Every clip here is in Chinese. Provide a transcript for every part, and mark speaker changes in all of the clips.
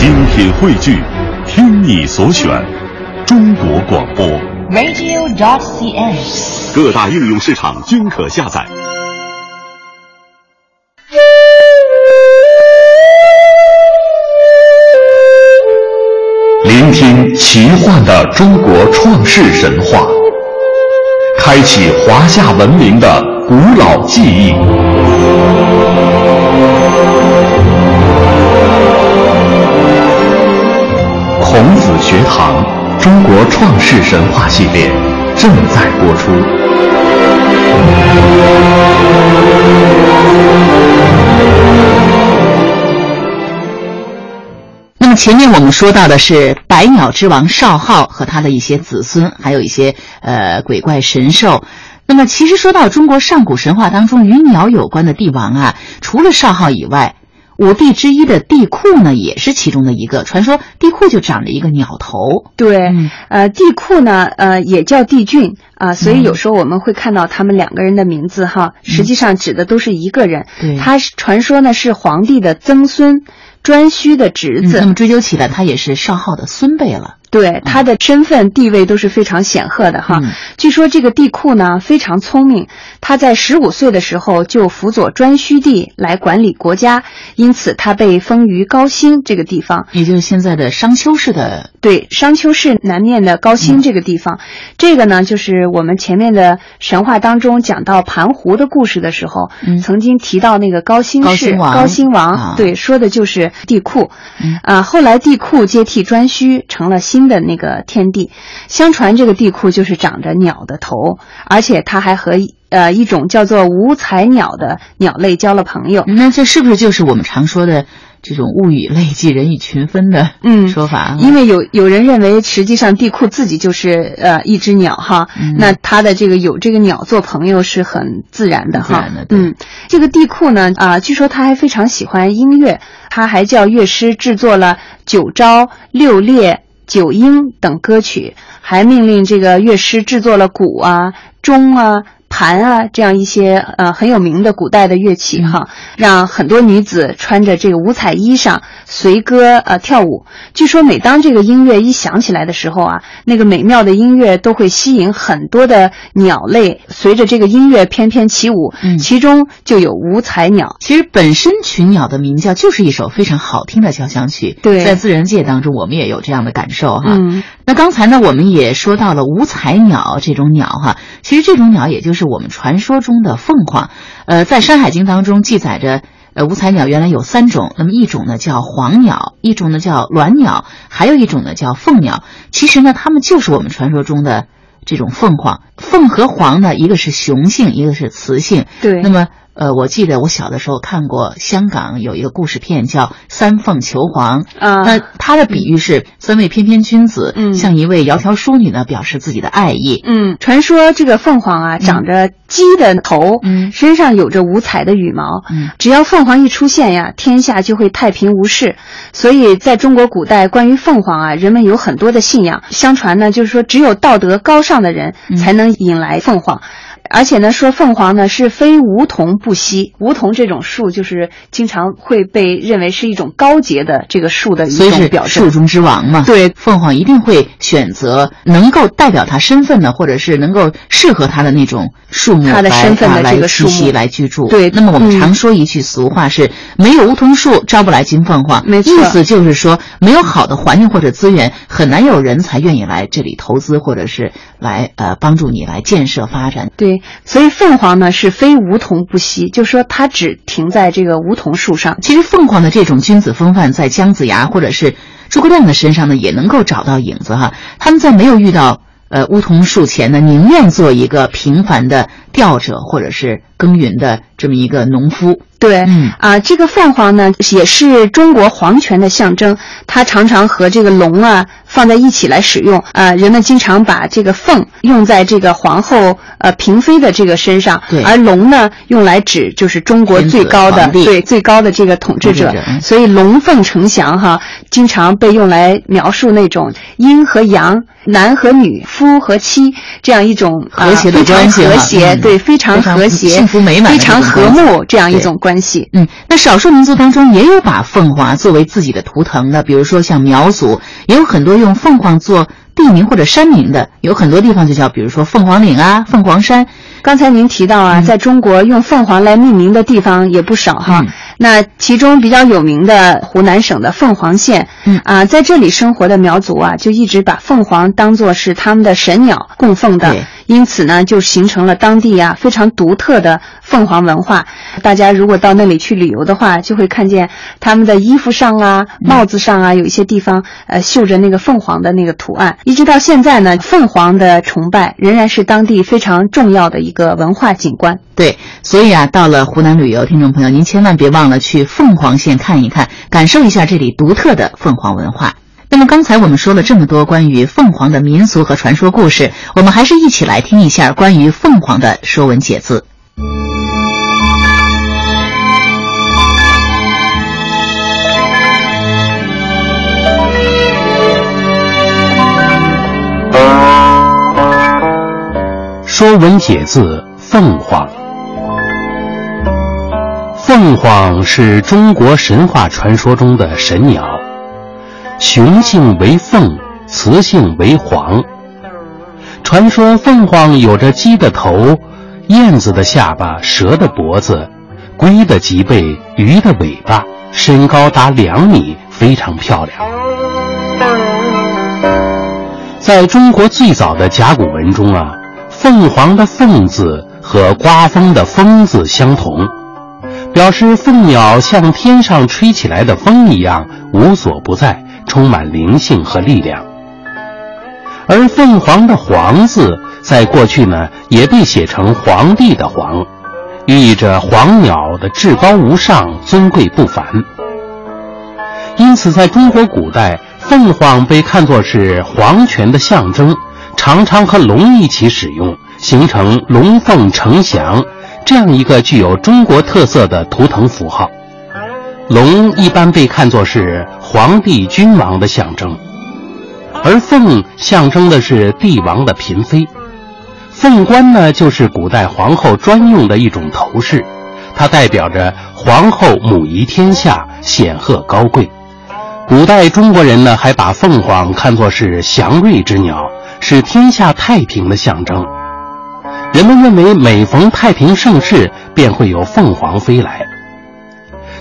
Speaker 1: 精品汇聚，听你所选，中国广播。
Speaker 2: radio.cn。
Speaker 1: 各大应用市场均可下载。聆听奇幻的中国创世神话，开启华夏文明的古老记忆。孔子学堂中国创世神话系列正在播出。
Speaker 2: 那么前面我们说到的是百鸟之王少昊和他的一些子孙，还有一些呃鬼怪神兽。那么其实说到中国上古神话当中与鸟有关的帝王啊，除了少昊以外，五帝之一的帝喾呢也是其中的一个。传说帝喾就长着一个鸟头。
Speaker 3: 对，
Speaker 2: 嗯
Speaker 3: 呃，帝喾呢，呃，也叫帝俊啊、所以有时候我们会看到他们两个人的名字哈，实际上指的都是一个人。
Speaker 2: 对
Speaker 3: 他是传说呢是皇帝的曾孙，颛顼的侄子。
Speaker 2: 嗯那么追究起来，他也是少昊的孙辈了。
Speaker 3: 对他的身份地位都是非常显赫的哈。
Speaker 2: 嗯。
Speaker 3: 据说这个帝喾呢非常聪明，他在十五岁的时候就辅佐颛顼帝来管理国家，因此他被封于高辛这个地方。
Speaker 2: 也就是现在的商丘市的
Speaker 3: 对，商丘市南面的高
Speaker 2: 嗯。
Speaker 3: 辛这个地方，这个呢，就是我们前面的神话当中讲到盘湖的故事的时候，
Speaker 2: 嗯。
Speaker 3: 曾经提到那个高辛氏、
Speaker 2: 高辛王。
Speaker 3: 辛王，
Speaker 2: 啊。
Speaker 3: 对，说的就是帝喾。
Speaker 2: 嗯。
Speaker 3: 啊，后来帝喾接替颛顼，成了新的那个天地。相传这个地库就是长着鸟的头，而且它还和呃一种叫做五彩鸟的鸟类交了朋友。
Speaker 2: 那这是不是就是我们常说的这种物以类聚，人以群分的
Speaker 3: 嗯
Speaker 2: 说法啊？
Speaker 3: 因为有有人认为，实际上地库自己就是呃一只鸟哈，
Speaker 2: 嗯
Speaker 3: 那它的这个有这个鸟做朋友是很自然的哈。嗯，这个地库呢啊、据说他还非常喜欢音乐，他还叫乐师制作了九招、六列、九音等歌曲，还命令这个乐师制作了鼓啊、钟啊。盘啊，这样一些呃很有名的古代的乐器哈，让很多女子穿着这个五彩衣裳随歌呃跳舞。据说每当这个音乐一响起来的时候啊，那个美妙的音乐都会吸引很多的鸟类随着这个音乐翩翩起舞，
Speaker 2: 嗯
Speaker 3: 其中就有五彩鸟。
Speaker 2: 其实本身群鸟的鸣叫就是一首非常好听的交响曲，
Speaker 3: 对
Speaker 2: 在自然界当中我们也有这样的感受哈。
Speaker 3: 嗯，
Speaker 2: 那刚才呢，我们也说到了五彩鸟这种鸟哈，其实这种鸟也就是我们传说中的凤凰。呃，在《山海经》当中记载着，呃，五彩鸟原来有三种，那么一种呢叫黄鸟，一种呢叫鸾鸟，还有一种呢叫凤鸟。其实呢，它们就是我们传说中的这种凤凰。凤和凰呢，一个是雄性，一个是雌性。
Speaker 3: 对。
Speaker 2: 那么，呃，我记得我小的时候看过香港有一个故事片叫《三凤求凰》，
Speaker 3: 啊
Speaker 2: 那它的比喻是三位翩翩君子
Speaker 3: 嗯
Speaker 2: 向一位窈窕淑女呢表示自己的爱意。
Speaker 3: 嗯，传说这个凤凰啊，长着鸡的头，
Speaker 2: 嗯
Speaker 3: 身上有着五彩的羽毛，
Speaker 2: 嗯
Speaker 3: 只要凤凰一出现呀，天下就会太平无事。所以在中国古代，关于凤凰啊，人们有很多的信仰。相传呢，就是说只有道德高尚的人
Speaker 2: 嗯
Speaker 3: 才能引来凤凰。而且呢，说凤凰呢是非梧桐不稀，梧桐这种树就是经常会被认为是一种高洁的这个树的一
Speaker 2: 所以是
Speaker 3: 种表征。
Speaker 2: 树中之王嘛。
Speaker 3: 对
Speaker 2: 凤凰一定会选择能够代表它身份的，或者是能够适合它的那种树木
Speaker 3: 它的身份的这个树
Speaker 2: 来居住。
Speaker 3: 对
Speaker 2: 那么我们
Speaker 3: 嗯
Speaker 2: 常说一句俗话是：没有梧桐树，招不来金凤凰。
Speaker 3: 没错
Speaker 2: 意思就是说，没有好的环境或者资源，很难有人才愿意来这里投资，或者是来呃帮助你来建设发展。
Speaker 3: 对，所以凤凰呢是非梧桐不栖，就说它只停在这个梧桐树上。
Speaker 2: 其实凤凰的这种君子风范，在姜子牙或者是诸葛亮的身上呢，也能够找到影子哈。他们在没有遇到呃梧桐树前呢，宁愿做一个平凡的钓者或者是耕耘的这么一个农夫。
Speaker 3: 对，
Speaker 2: 嗯。
Speaker 3: 啊，这个凤凰呢也是中国皇权的象征，它常常和这个龙啊放在一起来使用。啊，人们经常把这个凤用在这个皇后呃嫔妃的这个身上，
Speaker 2: 对。
Speaker 3: 而龙呢用来指就是中国最高的对最高的这个统治者。所以龙凤呈祥哈，经常被用来描述那种阴和阳、男和女、夫和妻这样一种啊
Speaker 2: 和谐的
Speaker 3: 非常
Speaker 2: 关系哈。
Speaker 3: 和谐
Speaker 2: 嗯。
Speaker 3: 对
Speaker 2: 非常
Speaker 3: 和谐。
Speaker 2: 幸福美满、
Speaker 3: 非常和睦这样一种关系。
Speaker 2: 嗯，那少数民族当中也有把凤凰作为自己的图腾的，比如说像苗族，也有很多用凤凰做地名或者山名的，有很多地方就叫，比如说凤凰岭啊、凤凰山。
Speaker 3: 刚才您提到啊，在中国用凤凰来命名的地方也不少哈。那其中比较有名的湖南省的凤凰县，
Speaker 2: 嗯。
Speaker 3: 啊，在这里生活的苗族啊，就一直把凤凰当作是他们的神鸟供奉的，因此呢，就形成了当地啊非常独特的凤凰文化。大家如果到那里去旅游的话，就会看见他们的衣服上啊、帽子上啊，有一些地方呃绣着那个凤凰的那个图案。一直到现在呢，凤凰的崇拜仍然是当地非常重要的一个文化景观。
Speaker 2: 对，所以啊，到了湖南旅游，听众朋友，您千万别忘了去凤凰县看一看，感受一下这里独特的凤凰文化。那么刚才我们说了这么多关于凤凰的民俗和传说故事，我们还是一起来听一下关于凤凰的《说文解字》。
Speaker 4: 《说文解字》凤凰。凤凰是中国神话传说中的神鸟，雄性为凤，雌性为凰。传说凤凰有着鸡的头、燕子的下巴、蛇的脖子、龟的脊背、鱼的尾巴，身高达两米，非常漂亮。在中国最早的甲骨文中啊，凤凰的“凤”字和刮风的“风”字相同。表示凤鸟像天上吹起来的风一样无所不在，充满灵性和力量。而凤凰的“凰”字在过去呢，也被写成皇帝的“皇”，寓意着黄鸟的至高无上、尊贵不凡。因此，在中国古代，凤凰被看作是皇权的象征，常常和龙一起使用，形成龙凤呈祥。这样一个具有中国特色的图腾符号，龙一般被看作是皇帝君王的象征，而凤象征的是帝王的嫔妃。凤冠呢，就是古代皇后专用的一种头饰，它代表着皇后母仪天下，显赫高贵。古代中国人呢，还把凤凰看作是祥瑞之鸟，是天下太平的象征。人们认为每逢太平盛世，便会有凤凰飞来，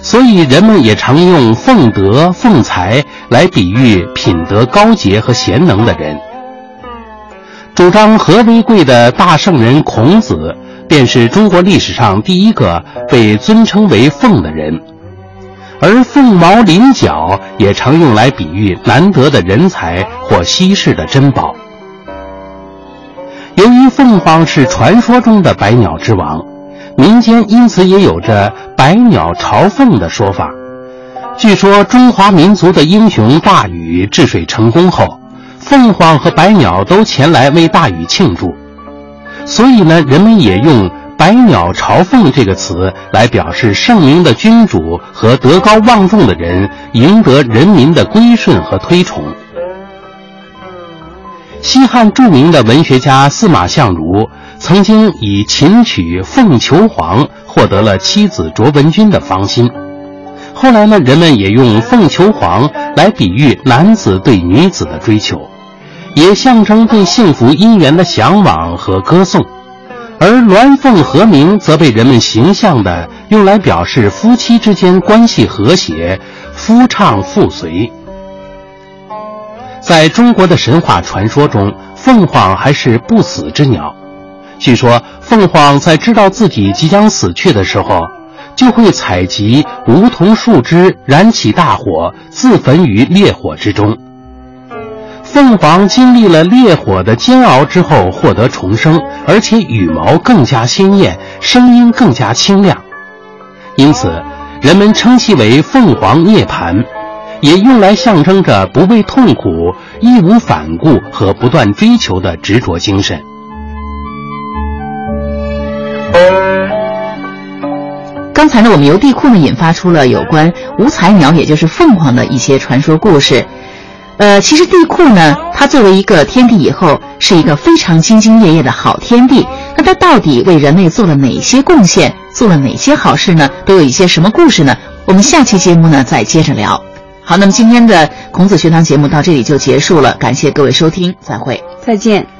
Speaker 4: 所以人们也常用凤德、凤才来比喻品德高洁和贤能的人。主张和为贵的大圣人孔子，便是中国历史上第一个被尊称为凤的人，而凤毛麟角也常用来比喻难得的人才或稀世的珍宝。由于凤凰是传说中的百鸟之王，民间因此也有着“百鸟朝凤”的说法。据说中华民族的英雄大禹治水成功后，凤凰和百鸟都前来为大禹庆祝，所以呢，人们也用“百鸟朝凤”这个词来表示圣明的君主和德高望重的人赢得人民的归顺和推崇。西汉著名的文学家司马相如曾经以琴曲《凤求凰》获得了妻子卓文君的芳心。后来呢，人们也用“凤求凰”来比喻男子对女子的追求，也象征对幸福姻缘的向往和歌颂。而“鸾凤和鸣”则被人们形象地用来表示夫妻之间关系和谐，夫唱妇随。在中国的神话传说中，凤凰还是不死之鸟。据说，凤凰在知道自己即将死去的时候，就会采集梧桐树枝，燃起大火，自焚于烈火之中。凤凰经历了烈火的煎熬之后，获得重生，而且羽毛更加鲜艳，声音更加清亮，因此，人们称其为凤凰涅槃。也用来象征着不畏痛苦、义无反顾和不断追求的执着精神。
Speaker 2: 刚才呢，我们由地库呢引发出了有关五彩鸟，也就是凤凰的一些传说故事。呃，其实地库呢，它作为一个天地以后，是一个非常兢兢业业的好天地。那它到底为人类做了哪些贡献，做了哪些好事呢？都有一些什么故事呢？我们下期节目呢再接着聊。好，那么今天的孔子学堂节目到这里就结束了，感谢各位收听，再会，
Speaker 3: 再见。